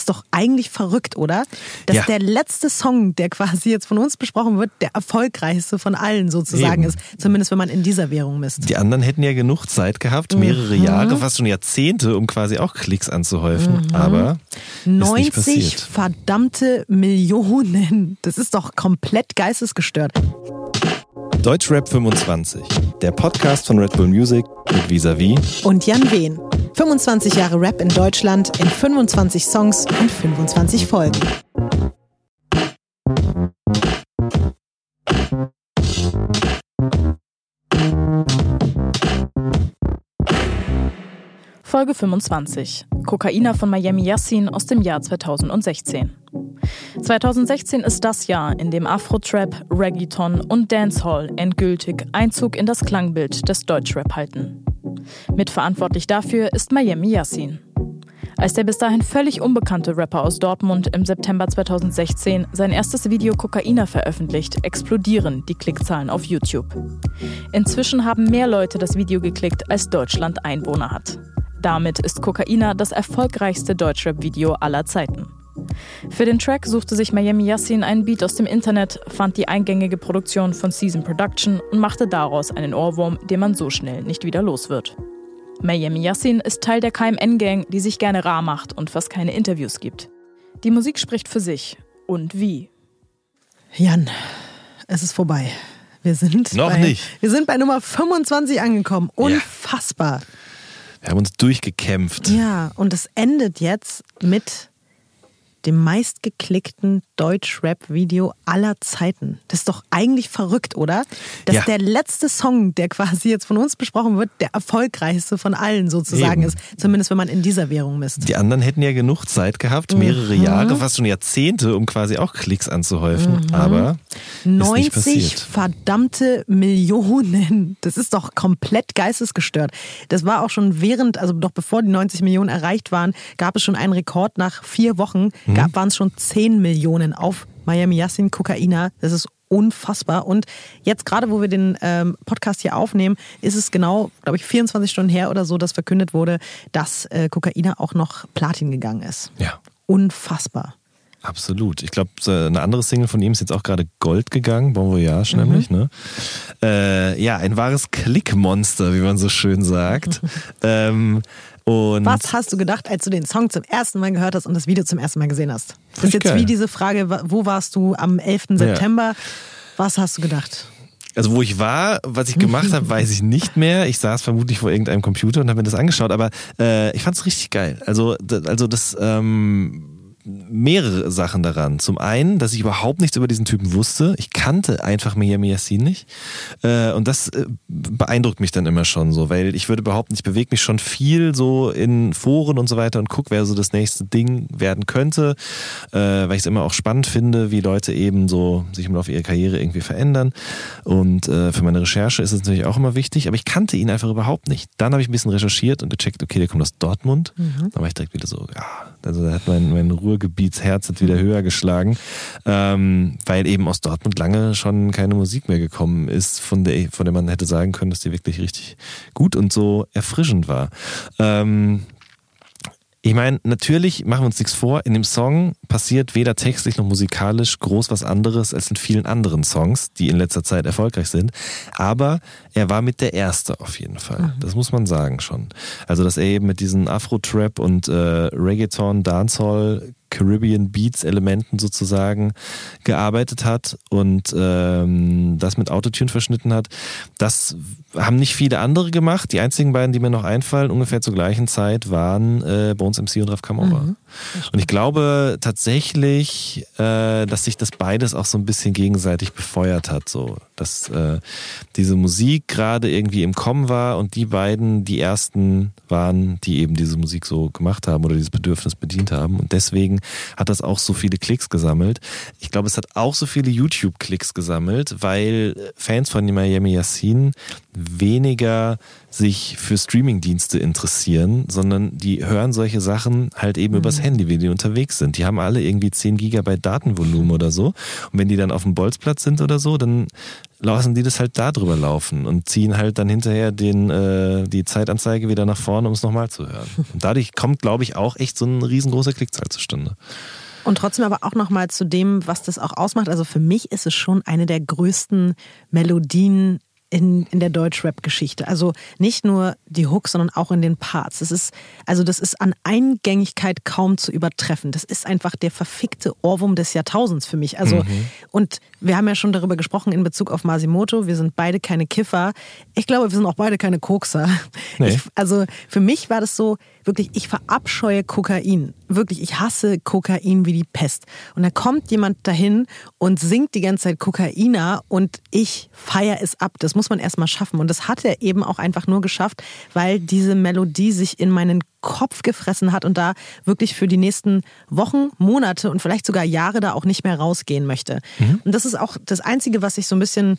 Ist doch eigentlich verrückt, oder? Dass Ja. der letzte Song, der quasi jetzt von uns besprochen wird, der erfolgreichste von allen sozusagen Eben. ist. Zumindest wenn man in dieser Währung misst. Die anderen hätten ja genug Zeit gehabt, mehrere Mhm. Jahre, fast schon Jahrzehnte, um quasi auch Klicks anzuhäufen. Aber ist nicht 90 passiert. verdammte Millionen. Das ist doch komplett geistesgestört. Deutschrap 25, der Podcast von Red Bull Music mit Visavi. Und Jan Wehn. 25 Jahre Rap in Deutschland in 25 Songs und 25 Folgen. Folge 25. Kokaina von Miami Yassin aus dem Jahr 2016. 2016 ist das Jahr, in dem Afro-Trap, Reggaeton und Dancehall endgültig Einzug in das Klangbild des Deutschrap halten. Mitverantwortlich dafür ist Miami Yassin. Als der bis dahin völlig unbekannte Rapper aus Dortmund im September 2016 sein erstes Video Kokaina veröffentlicht, explodieren die Klickzahlen auf YouTube. Inzwischen haben mehr Leute das Video geklickt, als Deutschland Einwohner hat. Damit ist Kokaina das erfolgreichste Deutschrap-Video aller Zeiten. Für den Track suchte sich Miami Yassin einen Beat aus dem Internet, fand die eingängige Produktion von Season Production und machte daraus einen Ohrwurm, den man so schnell nicht wieder los wird. Miami Yassin ist Teil der KMN-Gang, die sich gerne rar macht und fast keine Interviews gibt. Die Musik spricht für sich. Und wie? Jan, es ist vorbei. Wir sind Noch bei, nicht. Wir sind bei Nummer 25 angekommen. Unfassbar. Wir haben uns durchgekämpft. Ja, und es endet jetzt mit dem meistgeklickten Deutsch-Rap-Video aller Zeiten. Das ist doch eigentlich verrückt, oder? Dass Ja. der letzte Song, der quasi jetzt von uns besprochen wird, der erfolgreichste von allen sozusagen Eben. ist. Zumindest wenn man in dieser Währung misst. Die anderen hätten ja genug Zeit gehabt, mehrere Mhm. Jahre, fast schon Jahrzehnte, um quasi auch Klicks anzuhäufen. Aber ist nicht 90 passiert. verdammte Millionen. Das ist doch komplett geistesgestört. Das war auch schon während, also doch bevor die 90 Millionen erreicht waren, gab es schon einen Rekord. Nach vier Wochen Mhm. gab, waren es schon 10 Millionen auf Miami Yassin Kokaina. Das ist unfassbar. Und jetzt gerade, wo wir den ähm, Podcast hier aufnehmen, ist es genau, glaube ich, 24 Stunden her oder so, dass verkündet wurde, dass äh, Kokaina auch noch Platin gegangen ist. Ja. Unfassbar. Absolut. Ich glaube, eine andere Single von ihm ist jetzt auch gerade Gold gegangen, Bon Voyage nämlich. Ne? Äh, ja, ein wahres Klickmonster, wie man so schön sagt. ähm, und Was hast du gedacht, als du den Song zum ersten Mal gehört hast und das Video zum ersten Mal gesehen hast? Das ist jetzt geil. wie diese Frage, wo warst du am 11. September? Was hast du gedacht? Also wo ich war, was ich gemacht habe, weiß ich nicht mehr. Ich saß vermutlich vor irgendeinem Computer und habe mir das angeschaut, aber äh, ich fand es richtig geil. Also, also das ähm, mehrere Sachen daran. Zum einen, dass ich überhaupt nichts über diesen Typen wusste. Ich kannte einfach Miami Yassin nicht. Äh, und das äh, beeindruckt mich dann immer schon so, weil ich würde behaupten, ich bewege mich schon viel so in Foren und so weiter und gucke, wer so das nächste Ding werden könnte, äh, weil ich es immer auch spannend finde, wie Leute eben so sich im Laufe ihrer Karriere irgendwie verändern. Und für meine Recherche ist es natürlich auch immer wichtig, aber ich kannte ihn einfach überhaupt nicht. Dann habe ich ein bisschen recherchiert und gecheckt, okay, der kommt aus Dortmund. Da war ich direkt wieder so, ja, also da hat mein, mein Ruhrgebietsherz hat wieder höher geschlagen, ähm, weil eben aus Dortmund lange schon keine Musik mehr gekommen ist, von der, von der man hätte sagen können, dass die wirklich richtig gut und so erfrischend war. Ähm, ich meine, natürlich machen wir uns nichts vor, in dem Song passiert weder textlich noch musikalisch groß was anderes als in vielen anderen Songs, die in letzter Zeit erfolgreich sind. Aber er war mit der Erste auf jeden Fall. Das muss man sagen schon. Also, dass er eben mit diesen Afro-Trap und äh, Reggaeton, Dancehall, Caribbean Beats Elementen sozusagen gearbeitet hat und ähm, das mit Autotune verschnitten hat. Das haben nicht viele andere gemacht. Die einzigen beiden, die mir noch einfallen, ungefähr zur gleichen Zeit, waren äh, Bones MC und Raf Kamora. Und ich glaube tatsächlich, äh, dass sich das beides auch so ein bisschen gegenseitig befeuert hat. So, dass äh, diese Musik gerade irgendwie im Kommen war und die beiden die ersten waren, die eben diese Musik so gemacht haben oder dieses Bedürfnis bedient haben. Und deswegen hat das auch so viele Klicks gesammelt. Ich glaube, es hat auch so viele YouTube-Klicks gesammelt, weil Fans von Miami Yassin weniger sich für Streamingdienste interessieren, sondern die hören solche Sachen halt eben mhm. übers Handy, wie die unterwegs sind. Die haben alle irgendwie 10 Gigabyte Datenvolumen oder so. Und wenn die dann auf dem Bolzplatz sind oder so, dann lassen die das halt da drüber laufen und ziehen halt dann hinterher den, äh, die Zeitanzeige wieder nach vorne, um es nochmal zu hören. Und dadurch kommt, glaube ich, auch echt so ein riesengroßer Klickzahl zustande. Und trotzdem aber auch nochmal zu dem, was das auch ausmacht. Also für mich ist es schon eine der größten Melodien in, in der Deutschrap-Geschichte. Also nicht nur die Hooks, sondern auch in den Parts. Das ist, also das ist an Eingängigkeit kaum zu übertreffen. Das ist einfach der verfickte Ohrwurm des Jahrtausends für mich. Also, mhm. und wir haben ja schon darüber gesprochen in Bezug auf Masimoto. Wir sind beide keine Kiffer. Ich glaube, wir sind auch beide keine Kokser. Nee. Ich, also für mich war das so, wirklich, ich verabscheue Kokain. Wirklich, ich hasse Kokain wie die Pest. Und da kommt jemand dahin und singt die ganze Zeit Kokaina und ich feiere es ab. Das muss man erstmal schaffen. Und das hat er eben auch einfach nur geschafft, weil diese Melodie sich in meinen Kopf gefressen hat und da wirklich für die nächsten Wochen, Monate und vielleicht sogar Jahre da auch nicht mehr rausgehen möchte. Mhm. Und das ist auch das Einzige, was ich so ein bisschen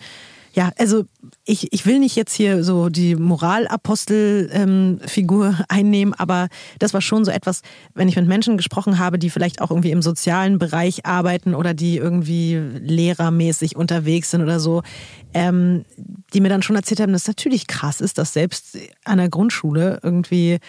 ja, also ich, ich will nicht jetzt hier so die Moralapostel-Figur ähm, einnehmen, aber das war schon so etwas, wenn ich mit Menschen gesprochen habe, die vielleicht auch irgendwie im sozialen Bereich arbeiten oder die irgendwie lehrermäßig unterwegs sind oder so, ähm, die mir dann schon erzählt haben, dass es natürlich krass ist, dass selbst an der Grundschule irgendwie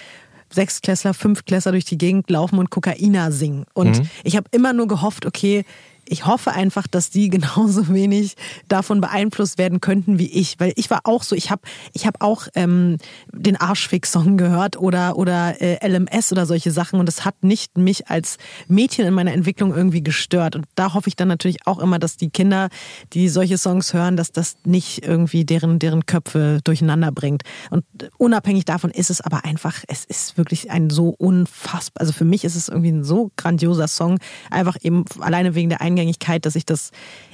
Sechsklässler, Fünftklässler durch die Gegend laufen und Kokaina singen. Und mhm. ich habe immer nur gehofft, okay, ich hoffe einfach, dass die genauso wenig davon beeinflusst werden könnten wie ich, weil ich war auch so, ich habe ich hab auch ähm, den Arschfix-Song gehört oder, oder äh, LMS oder solche Sachen und das hat nicht mich als Mädchen in meiner Entwicklung irgendwie gestört. Und da hoffe ich dann natürlich auch immer, dass die Kinder, die solche Songs hören, dass das nicht irgendwie deren, deren Köpfe durcheinander bringt. Und unabhängig davon ist es aber einfach, es ist wirklich ein so unfassbar, also für mich ist es irgendwie ein so grandioser Song, einfach eben alleine wegen der Eingang Eingängigkeit, dass ich das,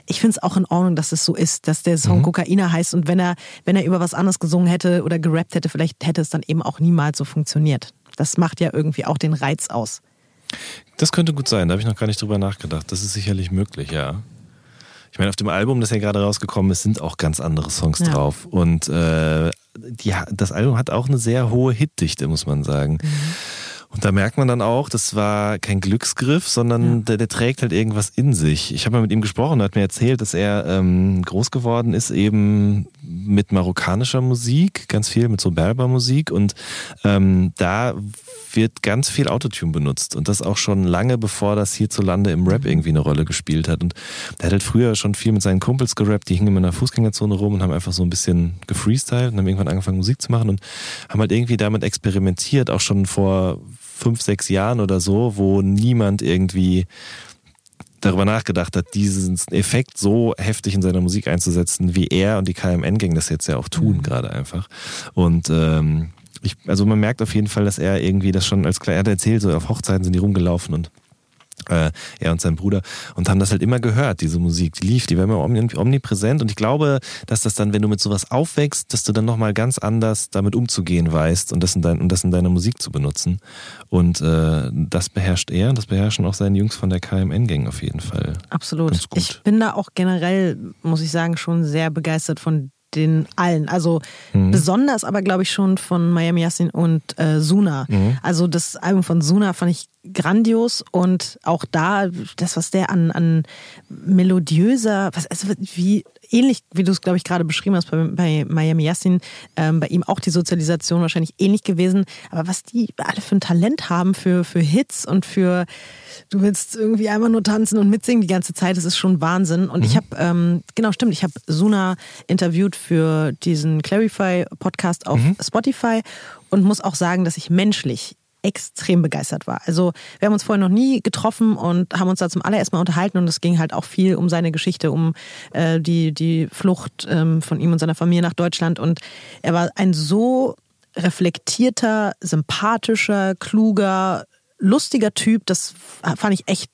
ich finde es auch in Ordnung, dass es so ist, dass der Song mhm. Kokaina heißt und wenn er, wenn er über was anderes gesungen hätte oder gerappt hätte, vielleicht hätte es dann eben auch niemals so funktioniert. Das macht ja irgendwie auch den Reiz aus. Das könnte gut sein, da habe ich noch gar nicht drüber nachgedacht. Das ist sicherlich möglich, ja. Ich meine, auf dem Album, das ja gerade rausgekommen ist, sind auch ganz andere Songs ja. drauf. Und äh, die, das Album hat auch eine sehr hohe Hitdichte, muss man sagen. Mhm. Und da merkt man dann auch, das war kein Glücksgriff, sondern ja. der, der, trägt halt irgendwas in sich. Ich habe mal mit ihm gesprochen, er hat mir erzählt, dass er ähm, groß geworden ist eben mit marokkanischer Musik, ganz viel mit so Berber-Musik und ähm, da wird ganz viel Autotune benutzt und das auch schon lange bevor das hierzulande im Rap mhm. irgendwie eine Rolle gespielt hat. Und der hat halt früher schon viel mit seinen Kumpels gerappt, die hingen immer in der Fußgängerzone rum und haben einfach so ein bisschen gefreestylt und haben irgendwann angefangen Musik zu machen und haben halt irgendwie damit experimentiert, auch schon vor fünf, sechs Jahren oder so, wo niemand irgendwie darüber nachgedacht hat, diesen Effekt so heftig in seiner Musik einzusetzen, wie er und die KMN-Gang das jetzt ja auch tun, mhm. gerade einfach. Und ähm, ich, also man merkt auf jeden Fall, dass er irgendwie das schon als klar, er hat erzählt, so auf Hochzeiten sind die rumgelaufen und äh, er und sein Bruder und haben das halt immer gehört, diese Musik, die lief, die war immer omnipräsent und ich glaube, dass das dann, wenn du mit sowas aufwächst, dass du dann nochmal ganz anders damit umzugehen weißt und das in, dein, und das in deiner Musik zu benutzen und äh, das beherrscht er und das beherrschen auch seine Jungs von der KMN-Gang auf jeden Fall. Absolut. Ich bin da auch generell, muss ich sagen, schon sehr begeistert von den allen. Also mhm. besonders aber, glaube ich, schon von Miami Yassin und äh, Suna. Mhm. Also das Album von Suna fand ich grandios und auch da, das, was der an, an melodiöser, was, also wie ähnlich, wie du es, glaube ich, gerade beschrieben hast bei, bei Miami Yassin, ähm, bei ihm auch die Sozialisation wahrscheinlich ähnlich gewesen. Aber was die alle für ein Talent haben für, für Hits und für, du willst irgendwie einmal nur tanzen und mitsingen die ganze Zeit, das ist schon Wahnsinn. Und mhm. ich habe, ähm, genau, stimmt, ich habe Suna interviewt für diesen Clarify-Podcast auf mhm. Spotify und muss auch sagen, dass ich menschlich extrem begeistert war. Also wir haben uns vorher noch nie getroffen und haben uns da zum allerersten Mal unterhalten und es ging halt auch viel um seine Geschichte, um äh, die, die Flucht ähm, von ihm und seiner Familie nach Deutschland und er war ein so reflektierter, sympathischer, kluger, lustiger Typ, das fand ich echt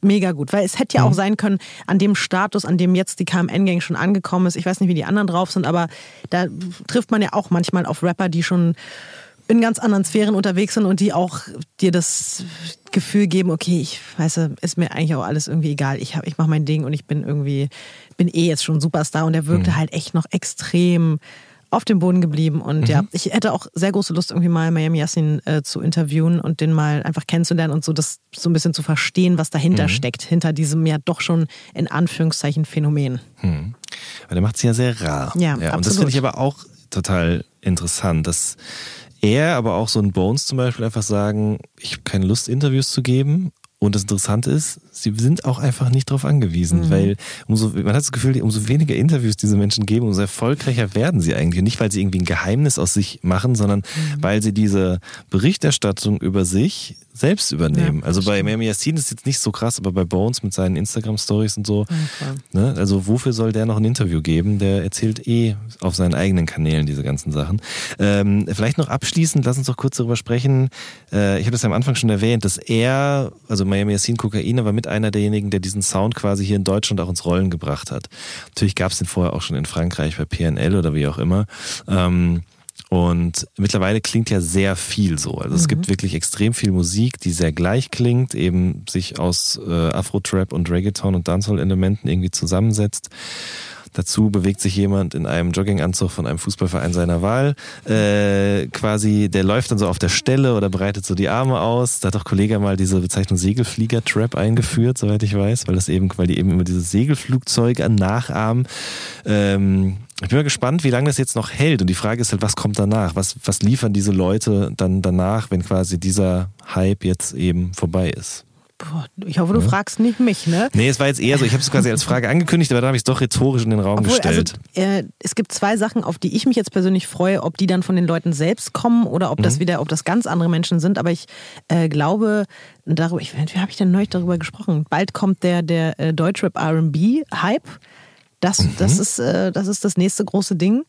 mega gut, weil es hätte ja auch mhm. sein können, an dem Status, an dem jetzt die KMN-Gang schon angekommen ist, ich weiß nicht, wie die anderen drauf sind, aber da trifft man ja auch manchmal auf Rapper, die schon in ganz anderen Sphären unterwegs sind und die auch dir das Gefühl geben, okay, ich weiß, ist mir eigentlich auch alles irgendwie egal. Ich, ich mache mein Ding und ich bin irgendwie, bin eh jetzt schon Superstar und der wirkte mhm. halt echt noch extrem auf dem Boden geblieben. Und mhm. ja, ich hätte auch sehr große Lust, irgendwie mal Miami Yassin äh, zu interviewen und den mal einfach kennenzulernen und so das so ein bisschen zu verstehen, was dahinter mhm. steckt, hinter diesem ja doch schon in Anführungszeichen Phänomen. Mhm. Weil der macht es ja sehr rar. Ja, ja absolut. Und das finde ich aber auch total interessant, dass er, aber auch so ein Bones zum Beispiel einfach sagen, ich habe keine Lust, Interviews zu geben. Und das Interessante ist, sie sind auch einfach nicht darauf angewiesen, mhm. weil umso, man hat das Gefühl, umso weniger Interviews diese Menschen geben, umso erfolgreicher werden sie eigentlich. Und nicht, weil sie irgendwie ein Geheimnis aus sich machen, sondern mhm. weil sie diese Berichterstattung über sich selbst übernehmen. Ja, also bei Miami Yassin ist es jetzt nicht so krass, aber bei Bones mit seinen Instagram-Stories und so, okay. ne? also wofür soll der noch ein Interview geben? Der erzählt eh auf seinen eigenen Kanälen diese ganzen Sachen. Ähm, vielleicht noch abschließend, lass uns doch kurz darüber sprechen. Äh, ich habe das ja am Anfang schon erwähnt, dass er, also Miami Yassin Kokaina, war mit einer derjenigen, der diesen Sound quasi hier in Deutschland auch ins Rollen gebracht hat. Natürlich gab es den vorher auch schon in Frankreich bei PNL oder wie auch immer. Ähm, und mittlerweile klingt ja sehr viel so. Also es mhm. gibt wirklich extrem viel Musik, die sehr gleich klingt, eben sich aus äh, Afro-Trap und Reggaeton und Dancehall-Elementen irgendwie zusammensetzt. Dazu bewegt sich jemand in einem Jogginganzug von einem Fußballverein seiner Wahl. Äh, quasi, der läuft dann so auf der Stelle oder breitet so die Arme aus. Da hat auch Kollege mal diese Bezeichnung Segelflieger-Trap eingeführt, soweit ich weiß, weil das eben, weil die eben immer dieses Segelflugzeug nachahmen. Ähm, ich bin mal gespannt, wie lange das jetzt noch hält. Und die Frage ist halt, was kommt danach? Was, was liefern diese Leute dann danach, wenn quasi dieser Hype jetzt eben vorbei ist? Boah, ich hoffe, du ja. fragst nicht mich, ne? Nee, es war jetzt eher so, ich habe es quasi als Frage angekündigt, aber dann habe ich es doch rhetorisch in den Raum Obwohl, gestellt. Also, äh, es gibt zwei Sachen, auf die ich mich jetzt persönlich freue, ob die dann von den Leuten selbst kommen oder ob mhm. das wieder, ob das ganz andere Menschen sind. Aber ich äh, glaube, darüber, ich, wie habe ich denn neulich darüber gesprochen? Bald kommt der, der äh, Deutschrap RB-Hype. Das, mhm. das, ist, äh, das ist das nächste große Ding.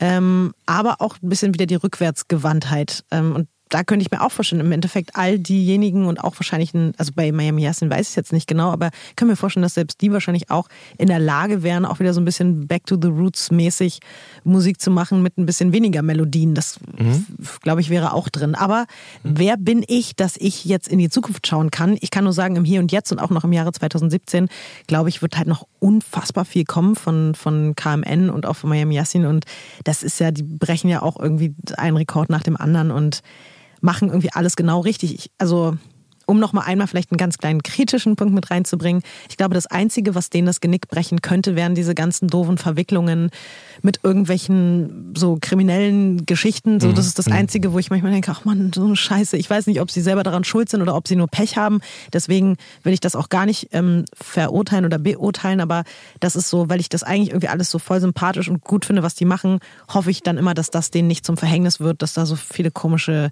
Ähm, aber auch ein bisschen wieder die Rückwärtsgewandtheit. Ähm, und da könnte ich mir auch vorstellen, im Endeffekt all diejenigen und auch wahrscheinlich, ein, also bei Miami Yassin weiß ich jetzt nicht genau, aber ich kann mir vorstellen, dass selbst die wahrscheinlich auch in der Lage wären, auch wieder so ein bisschen Back to the Roots mäßig Musik zu machen mit ein bisschen weniger Melodien. Das, mhm. glaube ich, wäre auch drin. Aber mhm. wer bin ich, dass ich jetzt in die Zukunft schauen kann? Ich kann nur sagen, im Hier und Jetzt und auch noch im Jahre 2017, glaube ich, wird halt noch unfassbar viel kommen von, von KMN und auch von Miami Yassin. Und das ist ja, die brechen ja auch irgendwie einen Rekord nach dem anderen und machen irgendwie alles genau richtig. Ich, also um noch mal einmal vielleicht einen ganz kleinen kritischen Punkt mit reinzubringen. Ich glaube, das Einzige, was denen das Genick brechen könnte, wären diese ganzen doofen Verwicklungen mit irgendwelchen so kriminellen Geschichten. So, das ist das mhm. Einzige, wo ich manchmal denke, ach man, so eine Scheiße. Ich weiß nicht, ob sie selber daran schuld sind oder ob sie nur Pech haben. Deswegen will ich das auch gar nicht ähm, verurteilen oder beurteilen. Aber das ist so, weil ich das eigentlich irgendwie alles so voll sympathisch und gut finde, was die machen, hoffe ich dann immer, dass das denen nicht zum Verhängnis wird, dass da so viele komische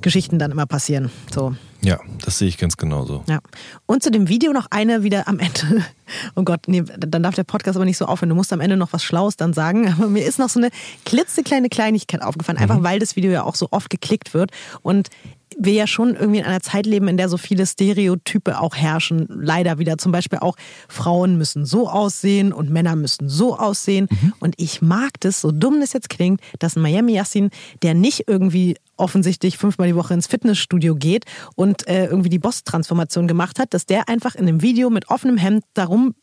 Geschichten dann immer passieren. So. Ja, das sehe ich ganz genauso. Ja. Und zu dem Video noch eine wieder am Ende. Oh Gott, nee, dann darf der Podcast aber nicht so aufhören. Du musst am Ende noch was Schlaues dann sagen. Aber mir ist noch so eine klitzekleine Kleinigkeit aufgefallen, einfach mhm. weil das Video ja auch so oft geklickt wird. Und wir ja schon irgendwie in einer Zeit leben, in der so viele Stereotype auch herrschen. Leider wieder. Zum Beispiel auch Frauen müssen so aussehen und Männer müssen so aussehen. Mhm. Und ich mag das, so dumm das jetzt klingt, dass ein Miami Yassin, der nicht irgendwie offensichtlich fünfmal die Woche ins Fitnessstudio geht und äh, irgendwie die Boss-Transformation gemacht hat, dass der einfach in einem Video mit offenem Hemd darum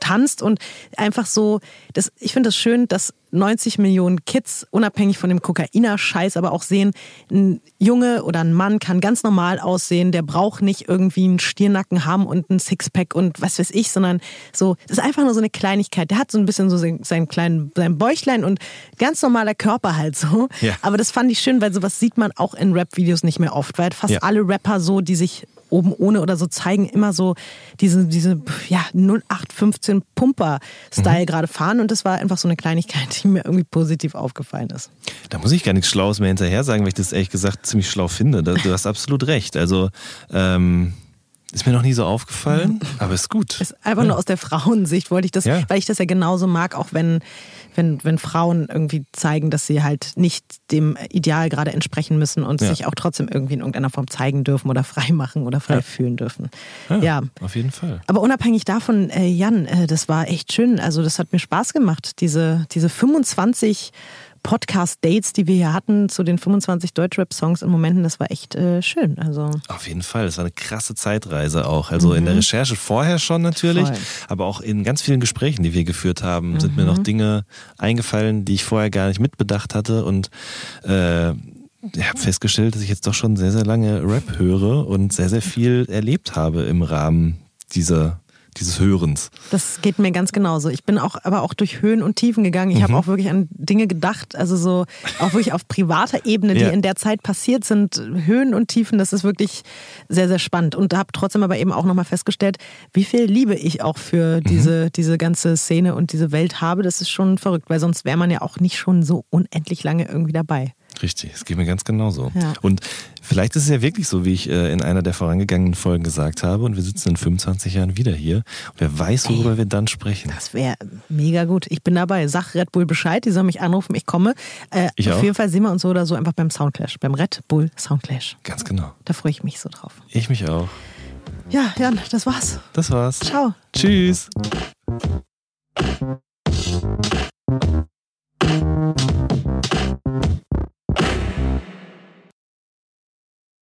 tanzt und einfach so, das, ich finde das schön, dass 90 Millionen Kids, unabhängig von dem Kokainer-Scheiß, aber auch sehen, ein Junge oder ein Mann kann ganz normal aussehen, der braucht nicht irgendwie einen Stirnacken haben und ein Sixpack und was weiß ich, sondern so, das ist einfach nur so eine Kleinigkeit. Der hat so ein bisschen so sein, kleinen, sein Bäuchlein und ganz normaler Körper halt so. Ja. Aber das fand ich schön, weil sowas sieht man auch in Rap-Videos nicht mehr oft, weil fast ja. alle Rapper so, die sich oben ohne oder so zeigen, immer so diese, diese ja, 0815 Pumper-Style mhm. gerade fahren. Und das war einfach so eine Kleinigkeit, die mir irgendwie positiv aufgefallen ist. Da muss ich gar nichts Schlaues mehr hinterher sagen, weil ich das ehrlich gesagt ziemlich schlau finde. Du hast absolut recht. Also, ähm, ist mir noch nie so aufgefallen, aber ist gut. Ist einfach ja. nur aus der Frauensicht wollte ich das, ja. weil ich das ja genauso mag, auch wenn, wenn, wenn Frauen irgendwie zeigen, dass sie halt nicht dem Ideal gerade entsprechen müssen und ja. sich auch trotzdem irgendwie in irgendeiner Form zeigen dürfen oder frei machen oder frei fühlen dürfen. Ja, Auf jeden Fall. Aber unabhängig davon, äh, Jan, äh, das war echt schön. Also das hat mir Spaß gemacht, diese, diese 25 Podcast-Dates, die wir hier hatten zu den 25 Deutschrap-Songs in Momenten, das war echt äh, schön. Also Auf jeden Fall, das war eine krasse Zeitreise auch. Also mhm. in der Recherche vorher schon natürlich, Voll. aber auch in ganz vielen Gesprächen, die wir geführt haben, mhm. sind mir noch mhm. Dinge eingefallen, die ich vorher gar nicht mitbedacht hatte und äh, ich habe festgestellt, dass ich jetzt doch schon sehr, sehr lange Rap höre und sehr, sehr viel erlebt habe im Rahmen dieser dieses Hörens. Das geht mir ganz genauso. Ich bin auch, aber auch durch Höhen und Tiefen gegangen. Ich mhm. habe auch wirklich an Dinge gedacht, also so auch wirklich auf privater Ebene, die ja. in der Zeit passiert sind. Höhen und Tiefen, das ist wirklich sehr, sehr spannend. Und habe trotzdem aber eben auch nochmal festgestellt, wie viel Liebe ich auch für mhm. diese, mhm. diese ganze Szene und diese Welt habe. Das ist schon verrückt, weil sonst wäre man ja auch nicht schon so unendlich lange irgendwie dabei. Richtig, es geht mir ganz genauso. Ja. Und vielleicht ist es ja wirklich so, wie ich äh, in einer der vorangegangenen Folgen gesagt habe, und wir sitzen in 25 Jahren wieder hier. Und wer weiß, worüber Ey, wir dann sprechen. Das wäre mega gut. Ich bin dabei. Sag Red Bull Bescheid, die sollen mich anrufen, ich komme. Äh, ich auf auch. jeden Fall sehen wir uns so oder so einfach beim Soundclash, beim Red Bull Soundclash. Ganz genau. Da freue ich mich so drauf. Ich mich auch. Ja, Jan, das war's. Das war's. Ciao. Tschüss.